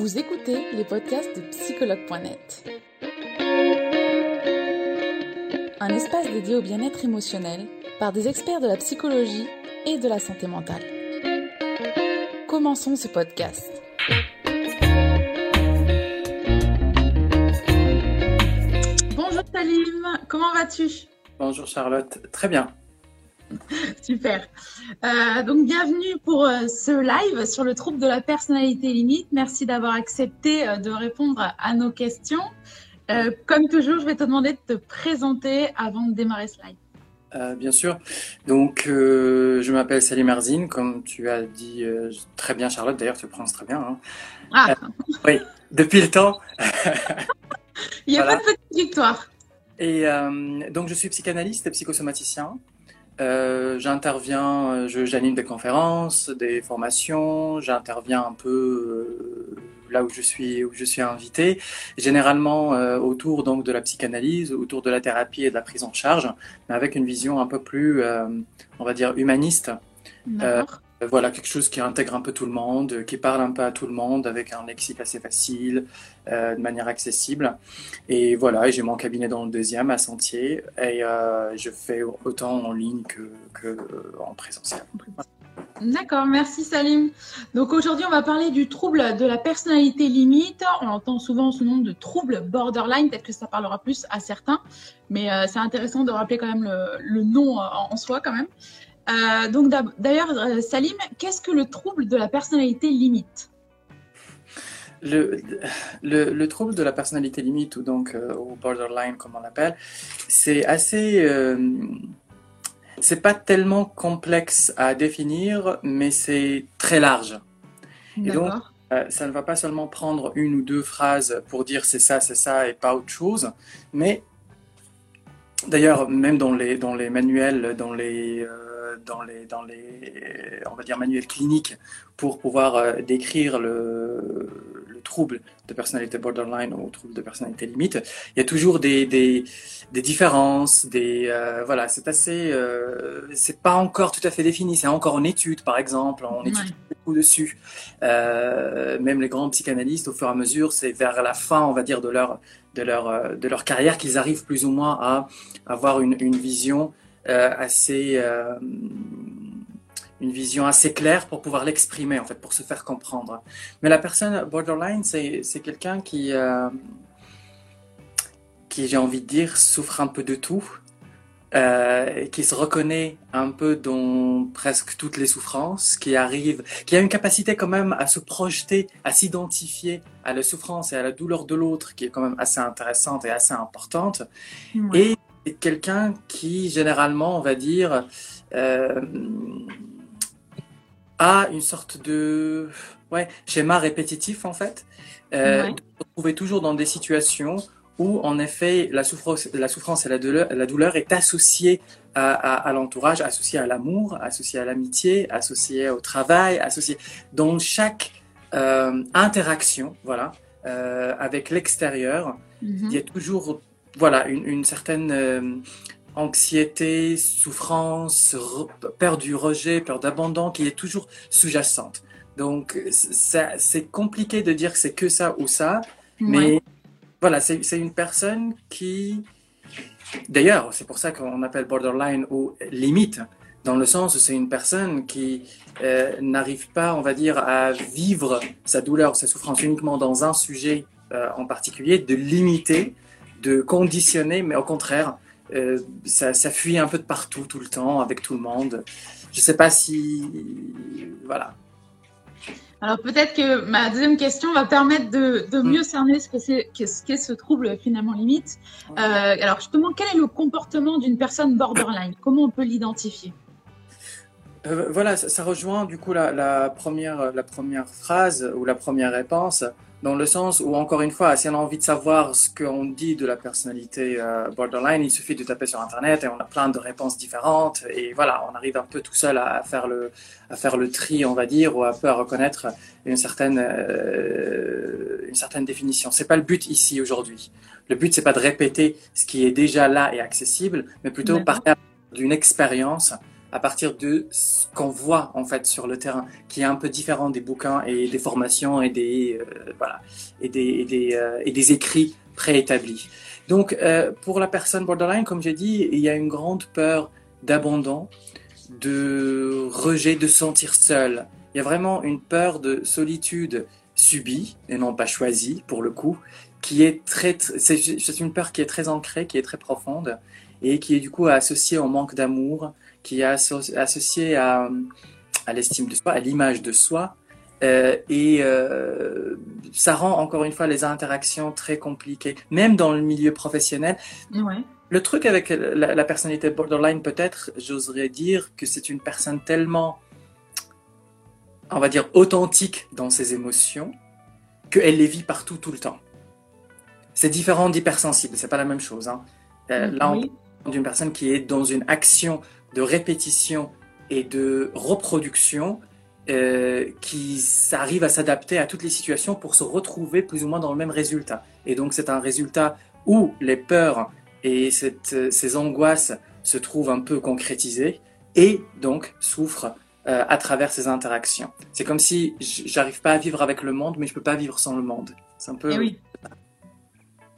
Vous écoutez les podcasts de psychologue.net. Un espace dédié au bien-être émotionnel par des experts de la psychologie et de la santé mentale. Commençons ce podcast. Bonjour Salim, comment vas-tu? Bonjour Charlotte, très bien. Super. Euh, donc bienvenue pour euh, ce live sur le trouble de la personnalité limite. Merci d'avoir accepté euh, de répondre à nos questions. comme toujours, je vais te demander de te présenter avant de démarrer ce live. bien sûr. Donc, je m'appelle Salim Arzine, comme tu as dit très bien, Charlotte. D'ailleurs, tu le prononces très bien. Hein. Ah. oui, depuis le temps. Il n'y a pas de petite victoire. Et donc, je suis psychanalyste et psychosomaticien. Euh, j'interviens, euh, j'anime des conférences, des formations, j'interviens un peu euh, là où je suis où je suis invité, généralement autour donc de la psychanalyse, autour de la thérapie et de la prise en charge, mais avec une vision un peu plus, on va dire, humaniste. Euh, voilà, quelque chose qui intègre un peu tout le monde, qui parle un peu à tout le monde avec un lexique assez facile, euh, de manière accessible. Et voilà, j'ai mon cabinet dans le deuxième à Sentier et euh, je fais autant en ligne que, que en présentiel. D'accord, merci Salim. Donc aujourd'hui, on va parler du trouble de la personnalité limite. On entend souvent ce nom de trouble borderline, peut-être que ça parlera plus à certains, mais c'est intéressant de rappeler quand même le nom en soi quand même. Euh, donc d'ailleurs, euh, Salim, qu'est-ce que le trouble de la personnalité limite? Le, le, trouble de la personnalité limite, ou donc euh, borderline comme on l'appelle, c'est assez... c'est pas tellement complexe à définir, mais c'est très large. Et donc, ça ne va pas seulement prendre une ou deux phrases pour dire c'est ça, c'est ça et pas autre chose, mais d'ailleurs, même dans les, dans les manuels, dans les dans les, dans les, on va dire, manuels cliniques pour pouvoir euh, décrire le, le, trouble de personnalité borderline ou trouble de personnalité limite. Il y a toujours des, des, des différences, des, euh, voilà, c'est assez, euh, c'est pas encore tout à fait défini, c'est encore en étude, par exemple, on étudie beaucoup dessus. même les grands psychanalystes, au fur et à mesure, c'est vers la fin, on va dire, de leur, de leur, de leur carrière qu'ils arrivent plus ou moins à avoir une, une vision euh, assez euh, une vision assez claire pour pouvoir l'exprimer en fait, pour se faire comprendre. Mais la personne borderline, c'est quelqu'un qui euh, qui j'ai envie de dire souffre un peu de tout. Euh, qui se reconnaît un peu dans presque toutes les souffrances, qui arrive, qui a une capacité quand même à se projeter, à s'identifier à la souffrance et à la douleur de l'autre, qui est quand même assez intéressante et assez importante. Et quelqu'un qui, généralement, on va dire, euh, a une sorte de ouais, schéma répétitif, en fait. Euh, ouais. retrouver toujours dans des situations où, en effet, la souffrance, la souffrance et la douleur, la douleur est associée à, à, l'entourage, associée à l'amour, associée à l'amitié, associée au travail, associée dans chaque euh, interaction, voilà, euh, avec l'extérieur. Mm-hmm. Il y a toujours voilà, une, certaine euh, anxiété, souffrance, peur du rejet, peur d'abandon qui est toujours sous-jacente. Donc, c'est compliqué de dire que c'est que ça ou ça, mais voilà, c'est une personne qui, d'ailleurs, c'est pour ça qu'on appelle borderline ou limite, dans le sens où c'est une personne qui euh, n'arrive pas, on va dire, à vivre sa douleur, sa souffrance uniquement dans un sujet euh, en particulier, de limiter de conditionner, mais au contraire, euh, ça, fuit un peu de partout, tout le temps, avec tout le monde. Je ne sais pas si... Voilà. Alors peut-être que ma deuxième question va permettre de, mm. mieux cerner ce qu'est ce, ce trouble finalement limite. Euh, alors justement, quel est le comportement d'une personne borderline? Comment on peut l'identifier? Euh, Voilà, ça, rejoint du coup la, première, la première phrase ou la première réponse dans le sens où, encore une fois, si on a envie de savoir ce qu'on dit de la personnalité euh, borderline, il suffit de taper sur Internet et on a plein de réponses différentes. Et voilà, on arrive un peu tout seul à, faire le, à faire le tri, on va dire, ou un peu à reconnaître une certaine, euh, une certaine définition. C'est pas le but ici aujourd'hui. Le but, c'est pas de répéter ce qui est déjà là et accessible, mais plutôt partir d'une expérience à partir de ce qu'on voit en fait sur le terrain, qui est un peu différent des bouquins et des formations et des euh, voilà et des et des, euh, et des écrits préétablis. Donc euh, pour la personne borderline, comme j'ai dit, il y a une grande peur d'abandon, de rejet, de sentir seul. Il y a vraiment une peur de solitude subie et non pas choisie pour le coup, qui est très, c'est une peur qui est très ancrée, qui est très profonde et qui est du coup associée au manque d'amour, qui est associée à, à l'estime de soi, à l'image de soi. Euh, et euh, ça rend encore une fois les interactions très compliquées, même dans le milieu professionnel. Ouais. Le truc avec la, la personnalité borderline, peut-être, j'oserais dire que c'est une personne tellement, on va dire, authentique dans ses émotions, qu'elle les vit partout, tout le temps. C'est différent d'hypersensible, c'est pas la même chose. Hein. Euh, là, Oui. on parle d'une personne qui est dans une action de répétition et de reproduction euh, qui arrive à s'adapter à toutes les situations pour se retrouver plus ou moins dans le même résultat. Et donc c'est un résultat où les peurs et cette, ces angoisses se trouvent un peu concrétisées et donc souffrent euh, à travers ces interactions. C'est comme si j'arrive pas à vivre avec le monde, mais je peux pas vivre sans le monde. C'est un peu. Eh.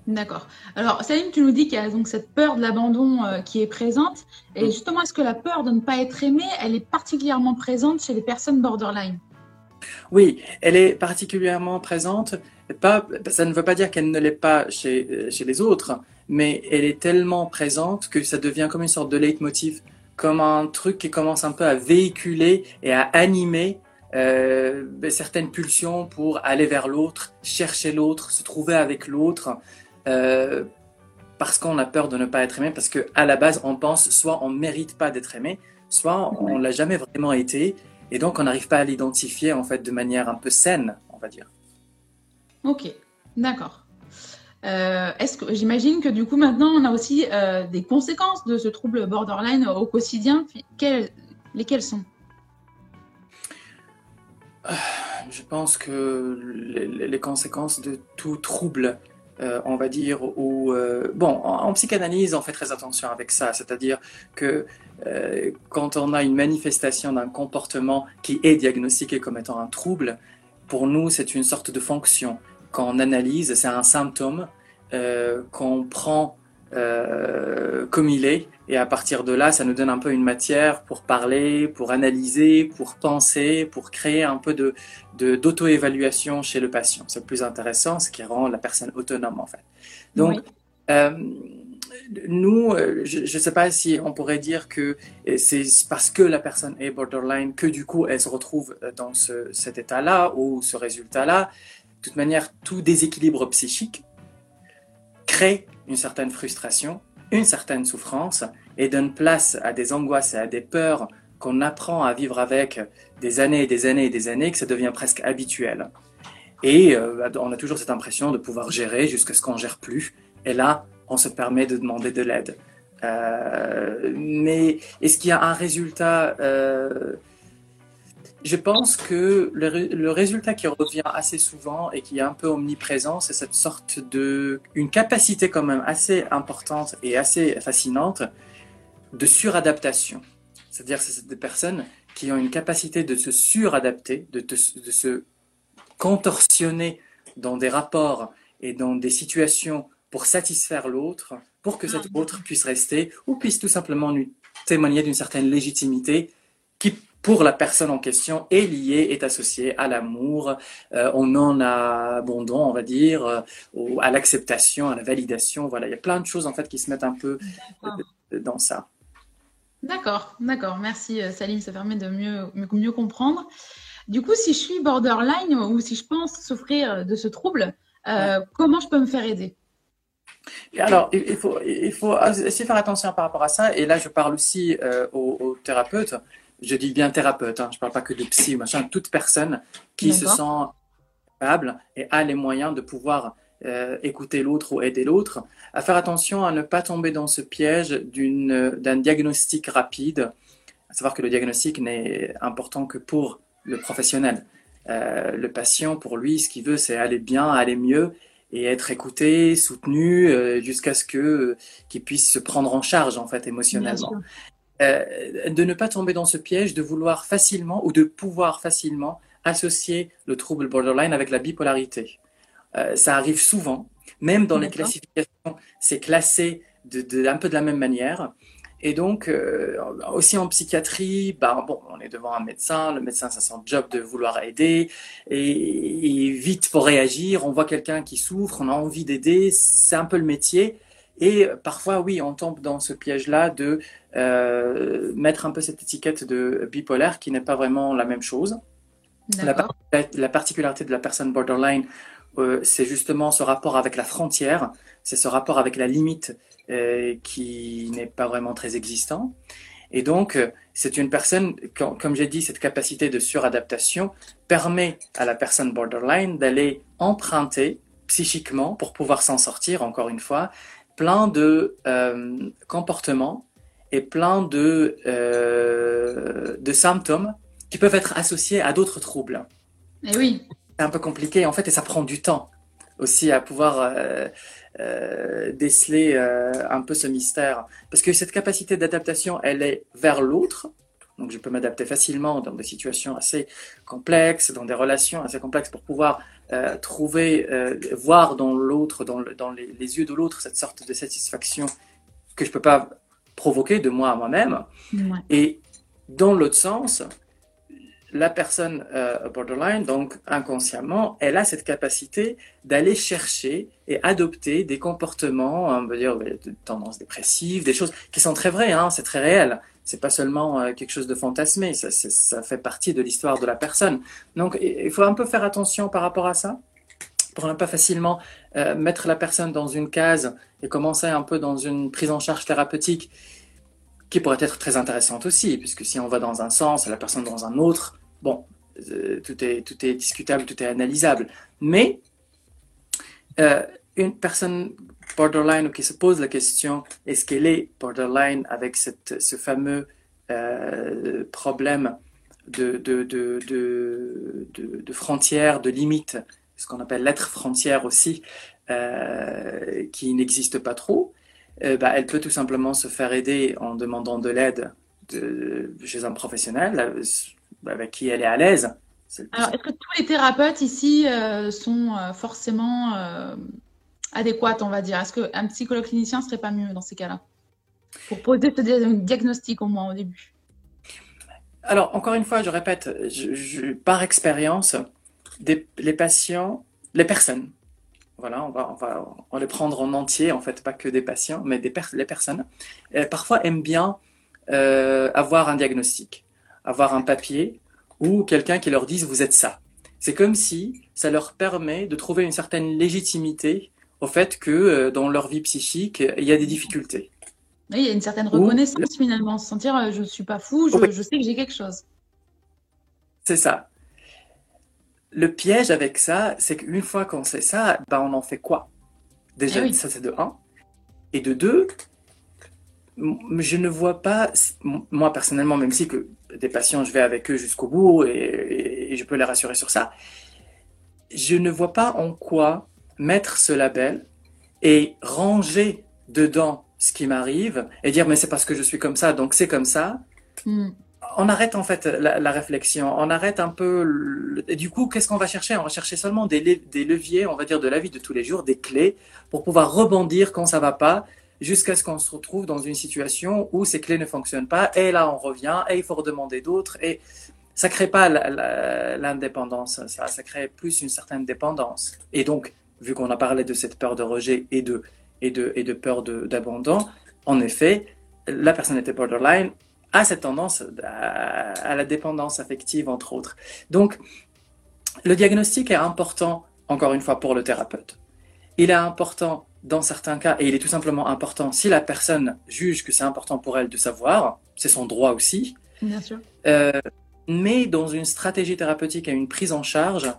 D'accord. Alors, Salim, tu nous dis qu'il y a donc cette peur de l'abandon euh, qui est présente. Et justement, est-ce que la peur de ne pas être aimé, elle est particulièrement présente chez les personnes borderline? Oui, elle est particulièrement présente. Pas, ça ne veut pas dire qu'elle ne l'est pas chez, euh, chez les autres, mais elle est tellement présente que ça devient comme une sorte de leitmotiv, comme un truc qui commence un peu à véhiculer et à animer euh, ben, certaines pulsions pour aller vers l'autre, chercher l'autre, se trouver avec l'autre, euh, parce qu'on a peur de ne pas être aimé, parce que à la base on pense soit on ne mérite pas d'être aimé, soit on l'a jamais vraiment été, et donc on n'arrive pas à l'identifier en fait de manière un peu saine, on va dire. Ok, d'accord. Euh, est-ce que j'imagine que du coup maintenant on a aussi euh, des conséquences de ce trouble borderline au quotidien. Quelles, lesquelles sont? Je pense que les, les conséquences de tout trouble, euh, on va dire, ou euh, bon, en, psychanalyse, on fait très attention avec ça, c'est-à-dire que euh, quand on a une manifestation d'un comportement qui est diagnostiqué comme étant un trouble, pour nous, c'est une sorte de fonction. Quand on analyse, c'est un symptôme qu'on prend euh, comme il est, et à partir de là, ça nous donne un peu une matière pour parler, pour analyser, pour penser, pour créer un peu de d'auto-évaluation chez le patient. C'est le plus intéressant, ce qui rend la personne autonome en fait. Donc, Oui. euh, nous, euh, je ne sais pas si on pourrait dire que c'est parce que la personne est borderline que du coup elle se retrouve dans ce, cet état-là ou ce résultat-là. De toute manière, tout déséquilibre psychique crée une certaine frustration, une certaine souffrance et donne place à des angoisses et à des peurs qu'on apprend à vivre avec des années et des années et des années, que ça devient presque habituel. Et euh, on a toujours cette impression de pouvoir gérer jusqu'à ce qu'on gère plus. Et là, on se permet de demander de l'aide. Euh, mais est-ce qu'il y a un résultat euh, Je pense que le, le, résultat qui revient assez souvent et qui est un peu omniprésent, c'est cette sorte de une capacité quand même assez importante et assez fascinante de suradaptation. C'est-à-dire que c'est des personnes qui ont une capacité de se suradapter, de, de, de se contorsionner dans des rapports et dans des situations pour satisfaire l'autre, pour que cet autre puisse rester ou puisse tout simplement lui témoigner d'une certaine légitimité qui, pour la personne en question, est liée, est associée à l'amour, euh, au non-abondant, on va dire, euh, au, à l'acceptation, à la validation. Voilà, il y a plein de choses en fait qui se mettent un peu dans ça. D'accord, d'accord. Merci Salim, ça permet de mieux, mieux comprendre. Du coup, si je suis borderline ou si je pense souffrir de ce trouble, euh, ouais. comment je peux me faire aider? Alors, il faut, il faut essayer de faire attention par rapport à ça. Et là, je parle aussi euh, aux, aux, thérapeutes. Je dis bien thérapeute, hein, je ne parle pas que de psy ou machin. Toute personne qui se sent capable et a les moyens de pouvoir euh, écouter l'autre ou aider l'autre, à faire attention à ne pas tomber dans ce piège d'un diagnostic rapide. À savoir que le diagnostic n'est important que pour le professionnel. Euh, le patient, pour lui, ce qu'il veut, c'est aller bien, aller mieux et être écouté, soutenu euh, jusqu'à ce que qu'il puisse se prendre en charge en fait émotionnellement. Euh, de ne pas tomber dans ce piège de vouloir facilement ou de pouvoir facilement associer le trouble borderline avec la bipolarité. Euh, ça arrive souvent, même dans les classifications, c'est classé de, un peu de la même manière. Et donc, euh, aussi en psychiatrie, bah, bon, on est devant un médecin, le médecin, ça son job de vouloir aider, et, et vite faut réagir, on voit quelqu'un qui souffre, on a envie d'aider, c'est un peu le métier. Et parfois, oui, on tombe dans ce piège-là de euh, mettre un peu cette étiquette de bipolaire qui n'est pas vraiment la même chose. La, la, particularité de la personne borderline, euh, c'est justement ce rapport avec la frontière, c'est ce rapport avec la limite euh, qui n'est pas vraiment très existant. Et donc, c'est une personne, comme j'ai dit, cette capacité de suradaptation permet à la personne borderline d'aller emprunter psychiquement pour pouvoir s'en sortir, encore une fois, plein de euh, comportements et plein de, euh, de symptômes qui peuvent être associés à d'autres troubles. Et eh oui. C'est un peu compliqué en fait et ça prend du temps aussi à pouvoir euh, déceler un peu ce mystère. Parce que cette capacité d'adaptation, elle est vers l'autre. Donc je peux m'adapter facilement dans des situations assez complexes, dans des relations assez complexes pour pouvoir euh, trouver, euh, voir dans l'autre, dans, dans les, yeux de l'autre, cette sorte de satisfaction que je ne peux pas provoquer de moi à moi-même. Et dans l'autre sens, la personne euh, borderline, donc inconsciemment, elle a cette capacité d'aller chercher et adopter des comportements, on va dire, de tendances dépressives, des choses qui sont très vraies, hein, c'est très réel c'est pas seulement euh, quelque chose de fantasmé, ça, fait partie de l'histoire de la personne. Donc il faut un peu faire attention par rapport à ça, pour ne pas facilement euh, mettre la personne dans une case et commencer un peu dans une prise en charge thérapeutique qui pourrait être très intéressante aussi, puisque si on va dans un sens et la personne dans un autre, bon, euh, tout, est, tout est discutable, tout est analysable. Mais une personne borderline ou qui se pose la question est-ce qu'elle est borderline avec cette, ce fameux euh, problème de, de, de, de, de frontières, de limites, ce qu'on appelle l'être frontière aussi, euh, qui n'existe pas trop, euh, bah, elle peut tout simplement se faire aider en demandant de l'aide chez un professionnel avec qui elle est à l'aise. Alors, est-ce que tous les thérapeutes ici sont forcément adéquate, on va dire Est-ce qu'un psychologue clinicien serait pas mieux dans ces cas-là? Pour poser ce diagnostic au moins au début. Alors, encore une fois, je répète, par expérience, les patients, les personnes, voilà, on va, on va, on les prendre en entier, en fait, pas que des patients, mais des les personnes, euh, parfois aiment bien euh, avoir un diagnostic, avoir un papier ou quelqu'un qui leur dise vous êtes ça. C'est comme si ça leur permet de trouver une certaine légitimité au fait que euh, dans leur vie psychique, il y a des difficultés. Oui, il y a une certaine reconnaissance finalement, se sentir euh, je ne suis pas fou, je, sais que j'ai quelque chose. C'est ça. Le piège avec ça, c'est qu'une fois qu'on sait ça, ben on en fait quoi? Déjà, eh ça c'est de un. Et de deux, je ne vois pas, moi personnellement, même si que des patients, je vais avec eux jusqu'au bout et, je peux les rassurer sur ça, je ne vois pas en quoi mettre ce label et ranger dedans ce qui m'arrive et dire mais c'est parce que je suis comme ça, donc c'est comme ça. Hmm. On arrête en fait la, réflexion, on arrête un peu. Et du coup, qu'est-ce qu'on va chercher? On va chercher seulement des, des, leviers, on va dire, de la vie de tous les jours, des clés pour pouvoir rebondir quand ça va pas, jusqu'à ce qu'on se retrouve dans une situation où ces clés ne fonctionnent pas. Et là, on revient et il faut redemander d'autres. Et ça crée pas l'indépendance, ça, ça crée plus une certaine dépendance. Et donc, vu qu'on a parlé de cette peur de rejet et de, et de, et de peur d'abandon, en effet, la personnalité borderline a cette tendance à, la dépendance affective, entre autres. Donc, le diagnostic est important, encore une fois, pour le thérapeute. Il est important dans certains cas, et il est tout simplement important si la personne juge que c'est important pour elle de savoir, c'est son droit aussi. Bien sûr. Euh, mais dans une stratégie thérapeutique et une prise en charge,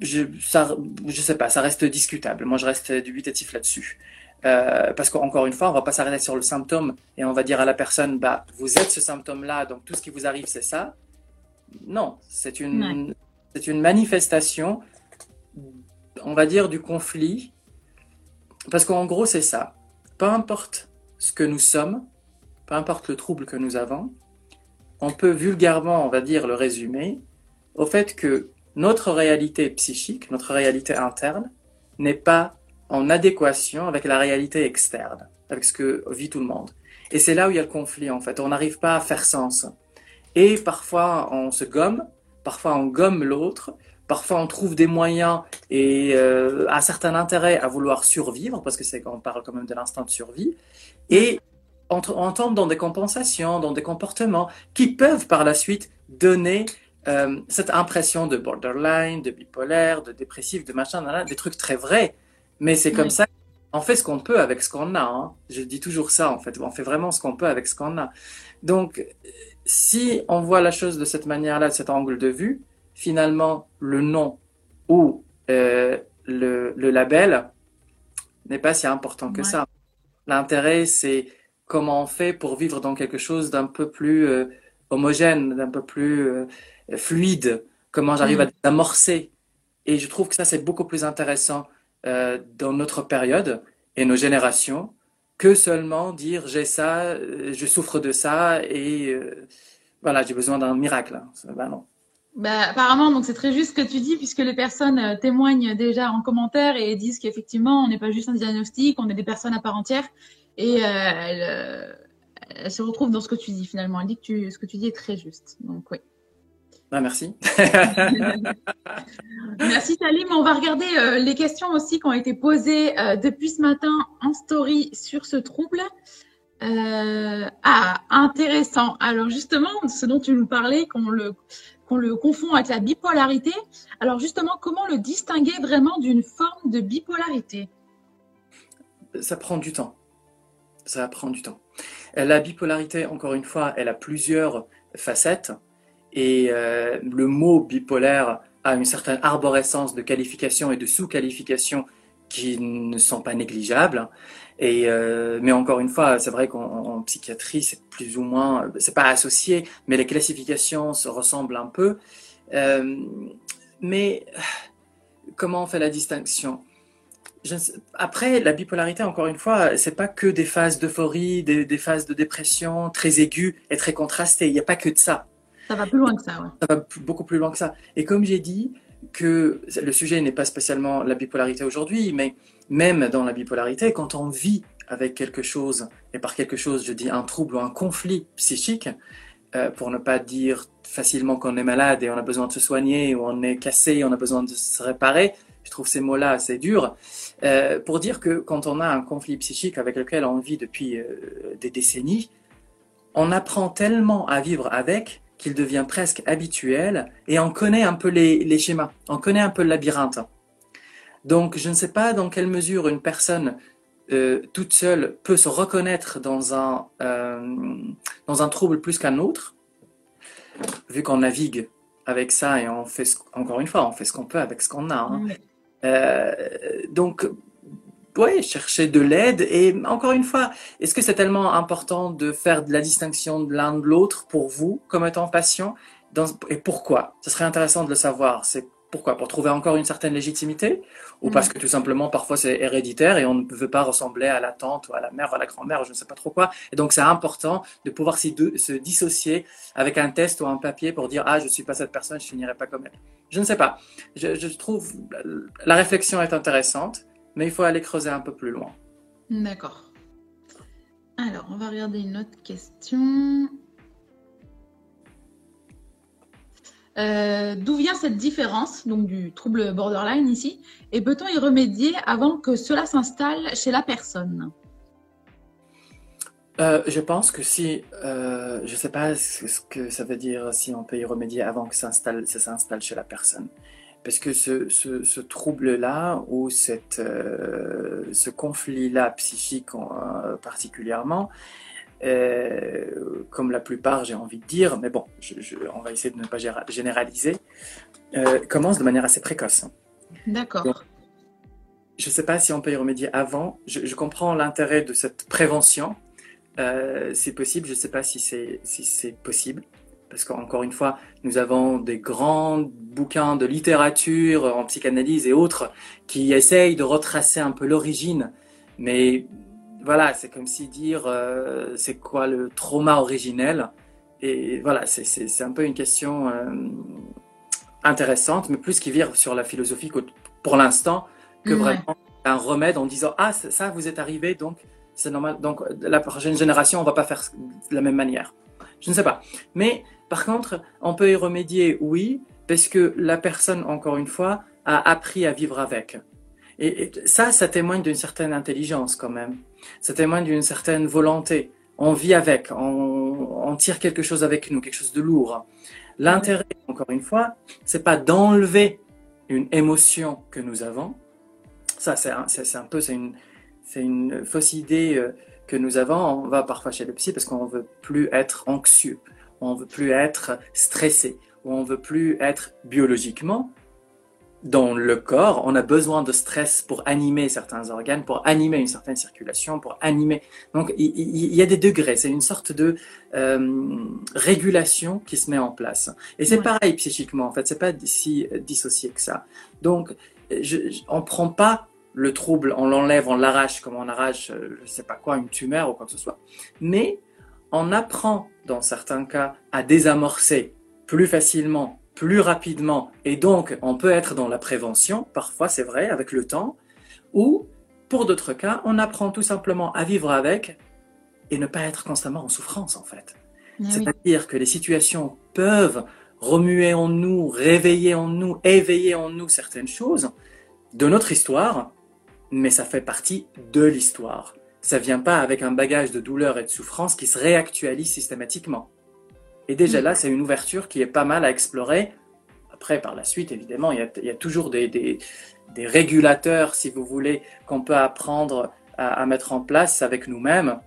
je, ça, je sais pas, ça reste discutable. Moi, je reste dubitatif là-dessus. Euh, parce qu'encore une fois, on va pas s'arrêter sur le symptôme et on va dire à la personne, bah, vous êtes ce symptôme-là, donc tout ce qui vous arrive, c'est ça. Non, c'est une, c'est une manifestation, on va dire, du conflit. Parce qu'en gros, c'est ça. Peu importe ce que nous sommes, peu importe le trouble que nous avons, on peut vulgairement, on va dire, le résumer au fait que notre réalité psychique, notre réalité interne, n'est pas en adéquation avec la réalité externe, avec ce que vit tout le monde. Et c'est là où il y a le conflit, en fait. On n'arrive pas à faire sens. Et parfois, on se gomme, parfois on gomme l'autre, parfois on trouve des moyens et euh, un certain intérêt à vouloir survivre, parce que c'est qu'on parle quand même de l'instinct de survie, et on, on, tombe dans des compensations, dans des comportements qui peuvent par la suite donner euh, cette impression de borderline, de bipolaire, de dépressif, de machin, des trucs très vrais. Mais c'est comme ça, on fait ce qu'on peut avec ce qu'on a. Hein. Je dis toujours ça, en fait. On fait vraiment ce qu'on peut avec ce qu'on a. Donc, si on voit la chose de cette manière-là, de cet angle de vue, finalement, le nom ou euh, le, le, label n'est pas si important que ça. L'intérêt, c'est comment on fait pour vivre dans quelque chose d'un peu plus euh, homogène, d'un peu plus euh, fluide, comment j'arrive mm. à amorcer. Et je trouve que ça, c'est beaucoup plus intéressant euh, dans notre période et nos générations que seulement dire j'ai ça, euh, je souffre de ça et euh, voilà, j'ai besoin d'un miracle. Ben non. Bah, apparemment, donc c'est très juste ce que tu dis, puisque les personnes témoignent déjà en commentaire et disent qu'effectivement, on n'est pas juste un diagnostic, on est des personnes à part entière. Et elles, elles, se retrouvent dans ce que tu dis finalement. Elle dit que tu, ce que tu dis est très juste. Donc oui. Ah, merci. merci Salim. On va regarder euh, les questions aussi qui ont été posées euh, depuis ce matin en story sur ce trouble. Euh, ah, intéressant. Alors justement, ce dont tu nous parlais, qu'on le, qu'on le confond avec la bipolarité. Alors justement, comment le distinguer vraiment d'une forme de bipolarité? Ça prend du temps. Ça prend du temps. La bipolarité, encore une fois, elle a plusieurs facettes. Et euh, le mot bipolaire a une certaine arborescence de qualification et de sous-qualification qui ne sont pas négligeables. Euh, mais encore une fois, c'est vrai qu'en psychiatrie, c'est plus ou moins, c'est pas associé, mais les classifications se ressemblent un peu. Euh, mais comment on fait la distinction? Après, la bipolarité, encore une fois, c'est pas que des phases d'euphorie, des, des, phases de dépression très aiguës et très contrastées. Il n'y a pas que de ça. Ça va plus loin que ça. Ça va beaucoup plus loin que ça. Et comme j'ai dit, que le sujet n'est pas spécialement la bipolarité aujourd'hui, mais même dans la bipolarité, quand on vit avec quelque chose, et par quelque chose, je dis un trouble ou un conflit psychique, euh, pour ne pas dire facilement qu'on est malade et on a besoin de se soigner, ou on est cassé, on a besoin de se réparer, je trouve ces mots-là assez durs, euh, pour dire que quand on a un conflit psychique avec lequel on vit depuis euh, des décennies, on apprend tellement à vivre avec qu'il devient presque habituel et on connaît un peu les, schémas, on connaît un peu le labyrinthe. Donc je ne sais pas dans quelle mesure une personne euh, toute seule peut se reconnaître dans un, euh, dans un trouble plus qu'un autre, vu qu'on navigue avec ça et on fait, encore une fois, on fait ce qu'on peut avec ce qu'on a. Hein. Euh, donc oui, chercher de l'aide. Et encore une fois, est-ce que c'est tellement important de faire de la distinction de l'un de l'autre pour vous, comme étant patient Et pourquoi? Ce serait intéressant de le savoir. C'est pourquoi? Pour trouver encore une certaine légitimité Ou parce que tout simplement, parfois, c'est héréditaire et on ne veut pas ressembler à la tante ou à la mère ou à la grand-mère, je ne sais pas trop quoi. Et donc, c'est important de pouvoir se dissocier avec un test ou un papier pour dire Ah, je ne suis pas cette personne, je finirai pas comme elle. Je ne sais pas. Je, je trouve la réflexion est intéressante mais il faut aller creuser un peu plus loin. D'accord. Alors, on va regarder une autre question. Euh, d'où vient cette différence donc du trouble borderline ici? Et peut-on y remédier avant que cela s'installe chez la personne? Euh, je pense que si, euh, je ne sais pas ce que ça veut dire si on peut y remédier avant que ça s'installe chez la personne parce que ce, ce, trouble-là ou cette, euh, ce conflit-là psychique euh, particulièrement, euh, comme la plupart j'ai envie de dire, mais bon, je, on va essayer de ne pas généraliser, commence de manière assez précoce. D'accord. Je ne sais pas si on peut y remédier avant. Je, je comprends l'intérêt de cette prévention. c'est possible, je ne sais pas si c'est si possible parce qu'encore une fois, nous avons des grands bouquins de littérature en psychanalyse et autres qui essayent de retracer un peu l'origine, mais voilà, c'est comme si dire euh, c'est quoi le trauma originel? Et voilà, c'est un peu une question euh, intéressante, mais plus qui vire sur la philosophie pour l'instant que vraiment un remède en disant ah ça vous est arrivé donc c'est normal donc la prochaine génération on va pas faire de la même manière. Je ne sais pas. Mais par contre, on peut y remédier, oui, parce que la personne, encore une fois, a appris à vivre avec. Et, ça, ça témoigne d'une certaine intelligence quand même. Ça témoigne d'une certaine volonté. On vit avec, on, tire quelque chose avec nous, quelque chose de lourd. L'intérêt, encore une fois, c'est pas d'enlever une émotion que nous avons. Ça, c'est un, peu, c'est une, une fausse idée euh, que nous avons. On va parfois chez le psy parce qu'on veut plus être anxieux, on veut plus être stressé, ou on veut plus être biologiquement dans le corps, on a besoin de stress pour animer certains organes, pour animer une certaine circulation, pour animer. Donc il, y a des degrés, c'est une sorte de euh, régulation qui se met en place. Et c'est pareil psychiquement, en fait, c'est pas si dissocié que ça. Donc je, on prend pas le trouble, on l'enlève, on l'arrache comme on arrache, euh, je sais pas quoi, une tumeur ou quoi que ce soit. Mais on apprend, dans certains cas, à désamorcer plus facilement plus rapidement et donc on peut être dans la prévention, parfois c'est vrai, avec le temps, ou pour d'autres cas, on apprend tout simplement à vivre avec et ne pas être constamment en souffrance en fait. Eh C'est-à-dire que les situations peuvent remuer en nous, réveiller en nous, éveiller en nous certaines choses de notre histoire, mais ça fait partie de l'histoire. Ça vient pas avec un bagage de douleur et de souffrance qui se réactualise systématiquement. Et déjà là, c'est une ouverture qui est pas mal à explorer. Après, par la suite, évidemment, il y a, toujours des, des, régulateurs, si vous voulez, qu'on peut apprendre à, mettre en place avec nous-mêmes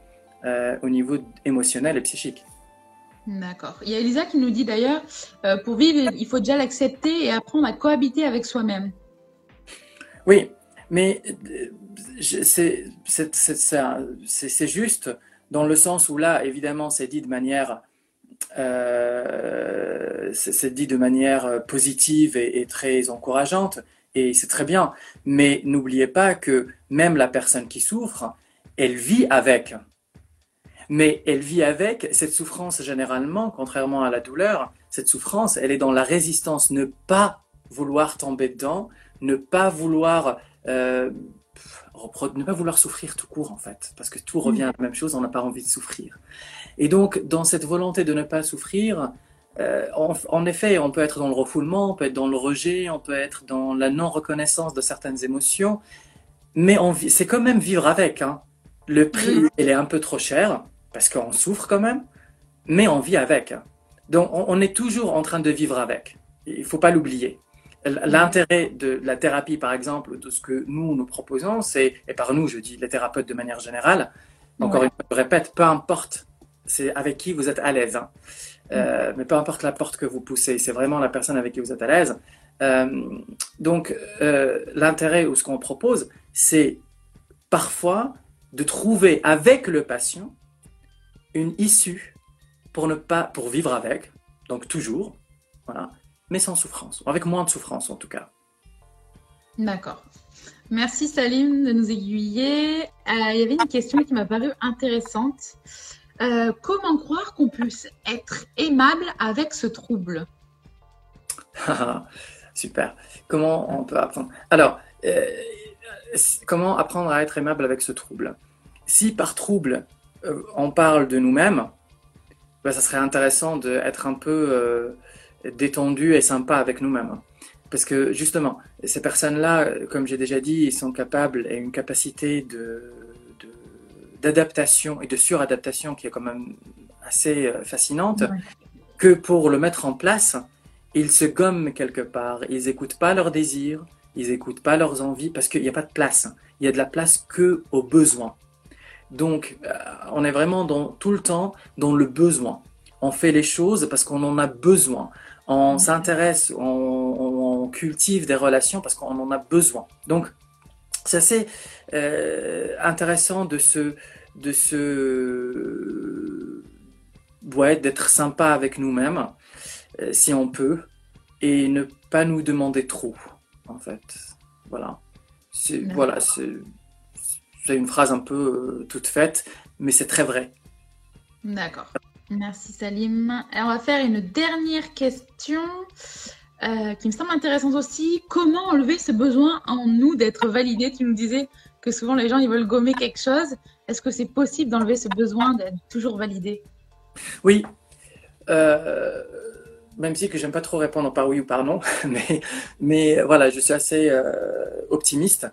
euh, au niveau émotionnel et psychique. D'accord. Il y a Elisa qui nous dit d'ailleurs, euh, pour vivre, il faut déjà l'accepter et apprendre à cohabiter avec soi-même. Oui, mais euh, c'est juste dans le sens où là, évidemment, c'est dit de manière euh, c'est dit de manière euh, positive et, très encourageante, et c'est très bien. Mais n'oubliez pas que même la personne qui souffre, elle vit avec. Mais elle vit avec cette souffrance généralement, contrairement à la douleur, cette souffrance, elle est dans la résistance, ne pas vouloir tomber dedans, ne pas vouloir euh, ne pas vouloir souffrir tout court en fait, parce que tout revient à la même chose, on n'a pas envie de souffrir. Et donc, dans cette volonté de ne pas souffrir, euh, en, effet, on peut être dans le refoulement, on peut être dans le rejet, on peut être dans la non-reconnaissance de certaines émotions, mais c'est quand même vivre avec. Hein. Le prix, il est un peu trop cher, parce qu'on souffre quand même, mais on vit avec. Donc, on, est toujours en train de vivre avec. Il ne faut pas l'oublier. L'intérêt de la thérapie, par exemple, de ce que nous nous proposons, c'est, et par nous, je dis les thérapeutes de manière générale, encore une fois, je répète, peu importe c'est avec qui vous êtes à l'aise. Hein. Euh, mais peu importe la porte que vous poussez, c'est vraiment la personne avec qui vous êtes à l'aise. Euh, donc, euh, l'intérêt ou ce qu'on propose, c'est parfois de trouver avec le patient une issue pour ne pas, pour vivre avec, donc toujours, voilà, mais sans souffrance, avec moins de souffrance en tout cas. D'accord. Merci Salim de nous aiguiller. il y avait une question qui m'a paru intéressante. Euh, comment croire qu'on puisse être aimable avec ce trouble? Super. Comment on peut apprendre? Alors, euh, comment apprendre à être aimable avec ce trouble? Si par trouble, euh, on parle de nous-mêmes, bah, ça serait intéressant d'être un peu détendu et sympa avec nous-mêmes. Parce que justement, ces personnes-là, comme j'ai déjà dit, ils sont capables et une capacité de d'adaptation et de suradaptation qui est quand même assez euh, fascinante, que pour le mettre en place, ils se gomment quelque part. Ils n'écoutent pas leurs désirs, ils n'écoutent pas leurs envies parce qu'il n'y a pas de place. Il y a de la place que aux besoins. Donc, euh, on est vraiment dans, tout le temps dans le besoin. On fait les choses parce qu'on en a besoin. On s'intéresse, on, on, cultive des relations parce qu'on en a besoin. Donc, c'est assez euh, intéressant de se, de se, ouais, d'être sympa avec nous-mêmes, euh, si on peut, et ne pas nous demander trop, en fait. Voilà. C'est, voilà, c'est, c'est une phrase un peu toute faite, mais c'est très vrai. D'accord. Merci Salim. on va faire une dernière question euh, qui me semble intéressante aussi. Comment enlever ce besoin en nous d'être validé Tu nous disais que souvent les gens ils veulent gommer quelque chose. Est-ce que c'est possible d'enlever ce besoin d'être toujours validé? Oui. Euh, même si que j'aime pas trop répondre par oui ou par non, mais, voilà, je suis assez euh, optimiste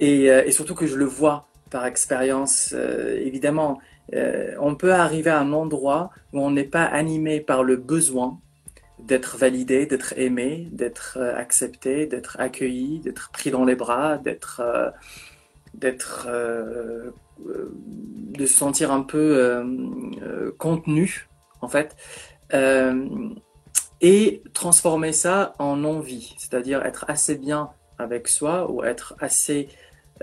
et, et, surtout que je le vois par expérience. évidemment, euh, on peut arriver à un endroit où on n'est pas animé par le besoin d'être validé, d'être aimé, d'être euh, accepté, d'être accueilli, d'être pris dans les bras, d'être, euh, d'être, de se sentir un peu contenu en fait, et transformer ça en envie, c'est-à-dire être assez bien avec soi ou être assez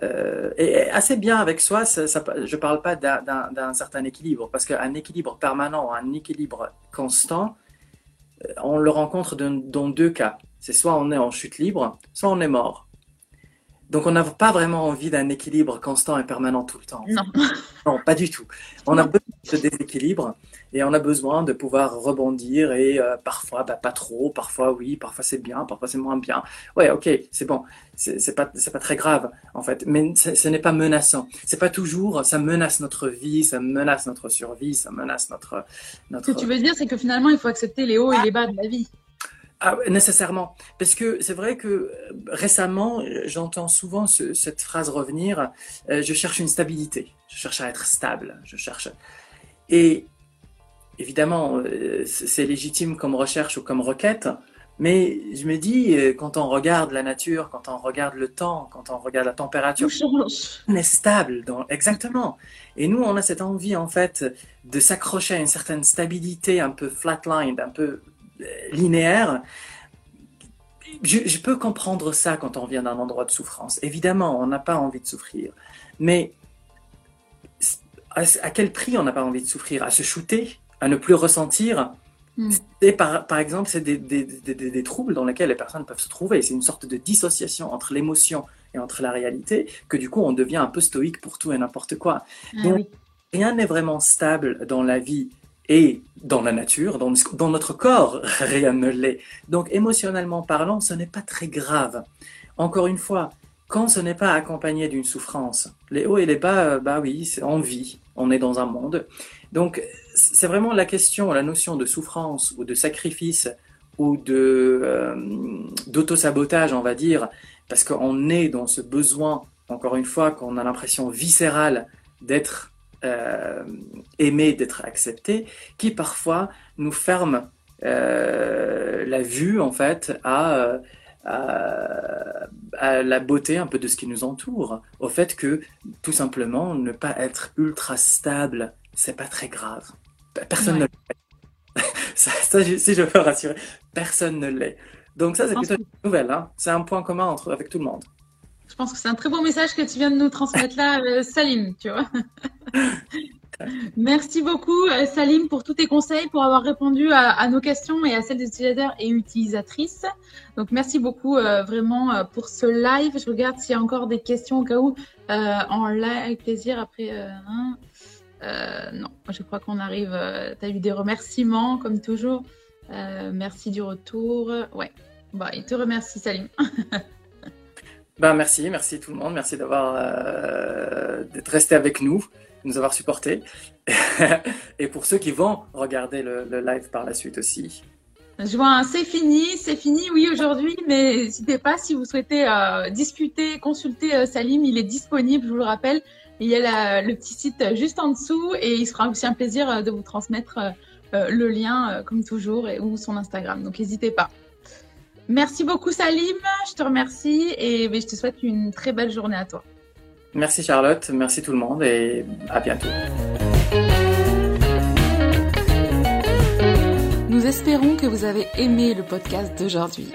euh, et assez bien avec soi, ça, je ne parle pas d'un certain équilibre, parce qu'un équilibre permanent, un équilibre constant, euh, on le rencontre dans deux cas. C'est soit on est en chute libre, soit on est mort. Donc on n'a pas vraiment envie d'un équilibre constant et permanent tout le temps. Non. Non, pas du tout. On a besoin de déséquilibre et on a besoin de pouvoir rebondir et euh, parfois bah, pas trop, parfois oui, parfois c'est bien, parfois c'est moins bien. Ouais, ok, c'est bon, c'est pas c'est pas très grave en fait, mais ce n'est pas menaçant. C'est pas toujours, ça menace notre vie, ça menace notre survie, ça menace notre notre. Ce que tu veux dire, c'est que finalement il faut accepter les hauts et les bas de la vie. Ah, nécessairement. Parce que c'est vrai que euh, récemment, j'entends souvent cette phrase revenir, euh, je cherche une stabilité, je cherche à être stable, je cherche... Et évidemment, euh, c'est légitime comme recherche ou comme requête, mais je me dis, quand on regarde la nature, quand on regarde le temps, quand on regarde la température, on est stable. Dans... Exactement. Et nous, on a cette envie, en fait, de s'accrocher à une certaine stabilité un peu flatline, un peu linéaire. Je, peux comprendre ça quand on vient d'un endroit de souffrance. Évidemment, on n'a pas envie de souffrir. Mais à, quel prix on n'a pas envie de souffrir? À se shooter? À ne plus ressentir? Hmm. par, par, exemple, c'est des, des, des, troubles dans lesquels les personnes peuvent se trouver. C'est une sorte de dissociation entre l'émotion et entre la réalité, que du coup, on devient un peu stoïque pour tout et n'importe quoi. Ah Donc, rien n'est vraiment stable dans la vie et dans la nature, dans, notre corps, rien ne l'est. Donc émotionnellement parlant, ce n'est pas très grave. Encore une fois, quand ce n'est pas accompagné d'une souffrance, les hauts et les bas, euh, bah oui, en vie, on est dans un monde. Donc c'est vraiment la question, la notion de souffrance ou de sacrifice ou de euh, d'auto-sabotage, on va dire, parce qu'on est dans ce besoin, encore une fois, qu'on a l'impression viscérale d'être euh, aimer d'être accepté, qui parfois nous ferme euh, la vue en fait à, à, la beauté un peu de ce qui nous entoure, au fait que tout simplement ne pas être ultra stable, c'est pas très grave. Personne ne l'est. ça, si je veux rassurer, personne ne l'est. Donc ça, c'est plutôt une nouvelle. Hein. C'est un point commun entre, avec tout le monde. Je pense que c'est un très beau message que tu viens de nous transmettre là, euh, Salim, tu vois. Merci beaucoup, euh, Salim, pour tous tes conseils, pour avoir répondu à, nos questions et à celles des utilisateurs et utilisatrices. Donc, merci beaucoup euh, vraiment pour ce live. Je regarde s'il y a encore des questions au cas où en live, avec plaisir. Après, hein. non, je crois qu'on arrive. tu as eu des remerciements, comme toujours. merci du retour. Ouais, bah, il te remercie, Salim. Ben, merci, merci tout le monde, merci d'avoir euh, d'être resté avec nous, de nous avoir supportés. et pour ceux qui vont regarder le, live par la suite aussi. Je vois c'est fini, c'est fini, oui, aujourd'hui, mais n'hésitez pas si vous souhaitez euh, discuter, consulter euh, Salim, il est disponible, je vous le rappelle. Il y a le petit site juste en dessous et il sera aussi un plaisir de vous transmettre le lien, comme toujours, ou son Instagram. Donc n'hésitez pas. Merci beaucoup Salim, je te remercie et je te souhaite une très belle journée à toi. Merci Charlotte, merci tout le monde et à bientôt. Nous espérons que vous avez aimé le podcast d'aujourd'hui.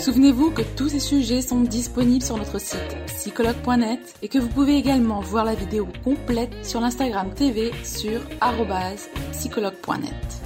Souvenez-vous que tous ces sujets sont disponibles sur notre site psychologue.net et que vous pouvez également voir la vidéo complète sur l'Instagram TV sur psychologue.net